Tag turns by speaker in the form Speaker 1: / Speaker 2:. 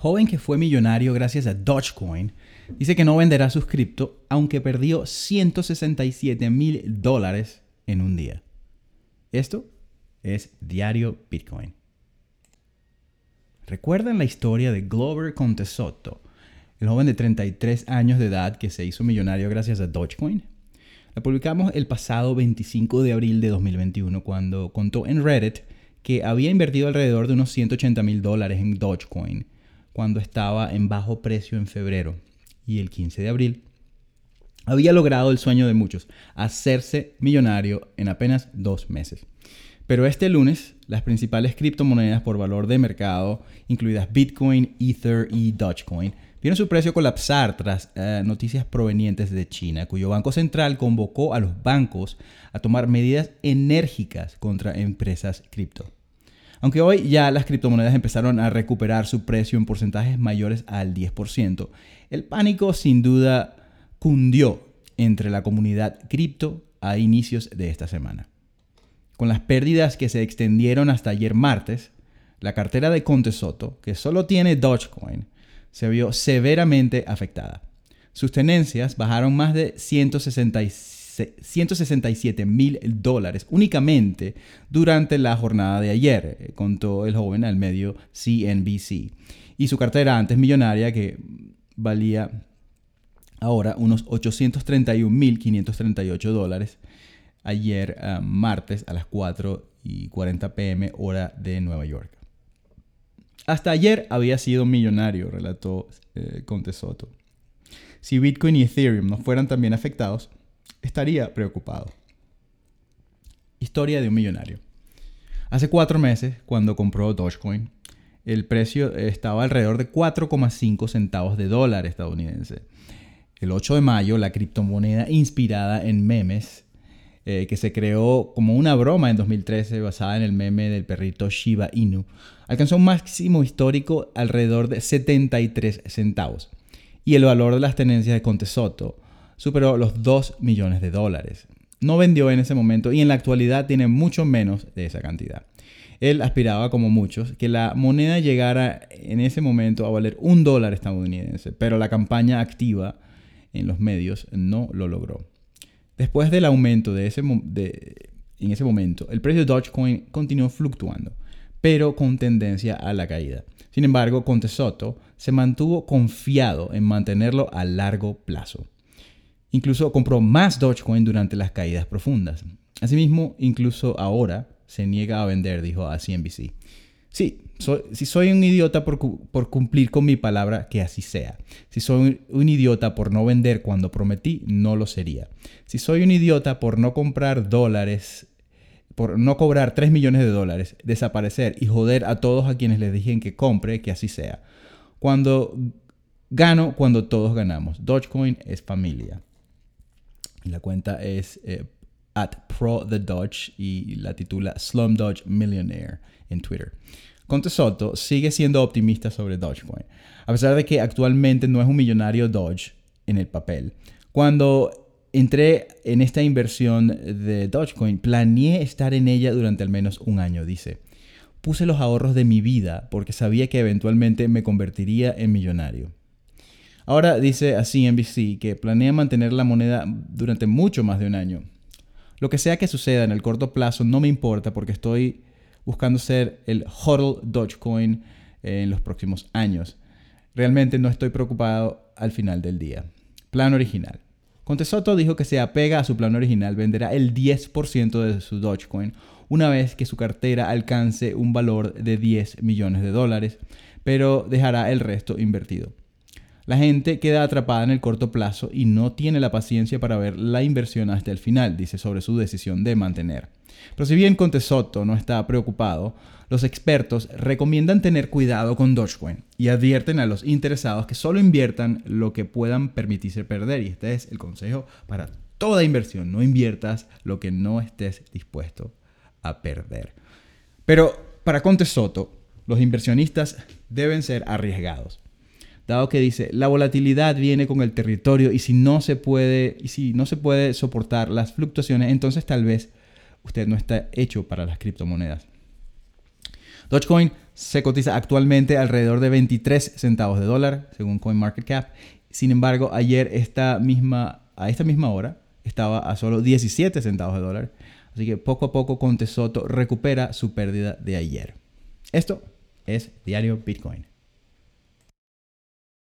Speaker 1: joven que fue millonario gracias a Dogecoin, dice que no venderá sus cripto aunque perdió 167 mil dólares en un día. Esto es Diario Bitcoin. ¿Recuerdan la historia de Glover Contesotto, el joven de 33 años de edad que se hizo millonario gracias a Dogecoin? La publicamos el pasado 25 de abril de 2021 cuando contó en Reddit que había invertido alrededor de unos 180 mil dólares en Dogecoin cuando estaba en bajo precio en febrero y el 15 de abril había logrado el sueño de muchos, hacerse millonario en apenas dos meses. Pero este lunes, las principales criptomonedas por valor de mercado, incluidas Bitcoin, Ether y Dogecoin, vieron su precio colapsar tras eh, noticias provenientes de China, cuyo Banco Central convocó a los bancos a tomar medidas enérgicas contra empresas cripto. Aunque hoy ya las criptomonedas empezaron a recuperar su precio en porcentajes mayores al 10%, el pánico sin duda cundió entre la comunidad cripto a inicios de esta semana. Con las pérdidas que se extendieron hasta ayer martes, la cartera de Contesoto, que solo tiene Dogecoin, se vio severamente afectada. Sus tenencias bajaron más de 166 167 mil dólares únicamente durante la jornada de ayer, eh, contó el joven al medio CNBC. Y su cartera antes millonaria que valía ahora unos 831.538 dólares ayer ah, martes a las 4 y 40 pm hora de Nueva York. Hasta ayer había sido millonario, relató eh, Contesoto. Si Bitcoin y Ethereum no fueran también afectados, estaría preocupado. Historia de un millonario. Hace cuatro meses, cuando compró Dogecoin, el precio estaba alrededor de 4,5 centavos de dólar estadounidense. El 8 de mayo, la criptomoneda inspirada en memes, eh, que se creó como una broma en 2013 basada en el meme del perrito Shiba Inu, alcanzó un máximo histórico alrededor de 73 centavos. Y el valor de las tenencias de Contesoto superó los 2 millones de dólares. No vendió en ese momento y en la actualidad tiene mucho menos de esa cantidad. Él aspiraba, como muchos, que la moneda llegara en ese momento a valer un dólar estadounidense, pero la campaña activa en los medios no lo logró. Después del aumento de ese, en ese momento, el precio de Dogecoin continuó fluctuando, pero con tendencia a la caída. Sin embargo, Contesoto se mantuvo confiado en mantenerlo a largo plazo. Incluso compró más Dogecoin durante las caídas profundas. Asimismo, incluso ahora se niega a vender, dijo a CNBC. Sí, si soy un idiota por, cumplir con mi palabra, que así sea. Si soy un idiota por no vender cuando prometí, no lo sería. Si soy un idiota por no comprar dólares, por no cobrar 3 millones de dólares, desaparecer y joder a todos a quienes les dije que compre, que así sea. Cuando gano, cuando todos ganamos. Dogecoin es familia. La cuenta es eh, at pro the y la titula Slum Dodge Millionaire en Twitter. Conte Soto sigue siendo optimista sobre Dogecoin, a pesar de que actualmente no es un millonario Doge en el papel. Cuando entré en esta inversión de Dogecoin, planeé estar en ella durante al menos un año, dice. Puse los ahorros de mi vida porque sabía que eventualmente me convertiría en millonario. Ahora dice a CNBC que planea mantener la moneda durante mucho más de un año. Lo que sea que suceda en el corto plazo no me importa porque estoy buscando ser el HODL Dogecoin en los próximos años. Realmente no estoy preocupado al final del día. Plan original. Contesoto dijo que se apega a su plan original, venderá el 10% de su Dogecoin una vez que su cartera alcance un valor de 10 millones de dólares, pero dejará el resto invertido. La gente queda atrapada en el corto plazo y no tiene la paciencia para ver la inversión hasta el final, dice sobre su decisión de mantener. Pero si bien Contesoto no está preocupado, los expertos recomiendan tener cuidado con Dogecoin y advierten a los interesados que solo inviertan lo que puedan permitirse perder. Y este es el consejo para toda inversión. No inviertas lo que no estés dispuesto a perder. Pero para Contesoto, los inversionistas deben ser arriesgados dado que dice, la volatilidad viene con el territorio y si no se puede, y si no se puede soportar las fluctuaciones, entonces tal vez usted no está hecho para las criptomonedas. Dogecoin se cotiza actualmente alrededor de 23 centavos de dólar, según CoinMarketCap. Sin embargo, ayer esta misma, a esta misma hora estaba a solo 17 centavos de dólar. Así que poco a poco Conte Soto recupera su pérdida de ayer. Esto es Diario Bitcoin.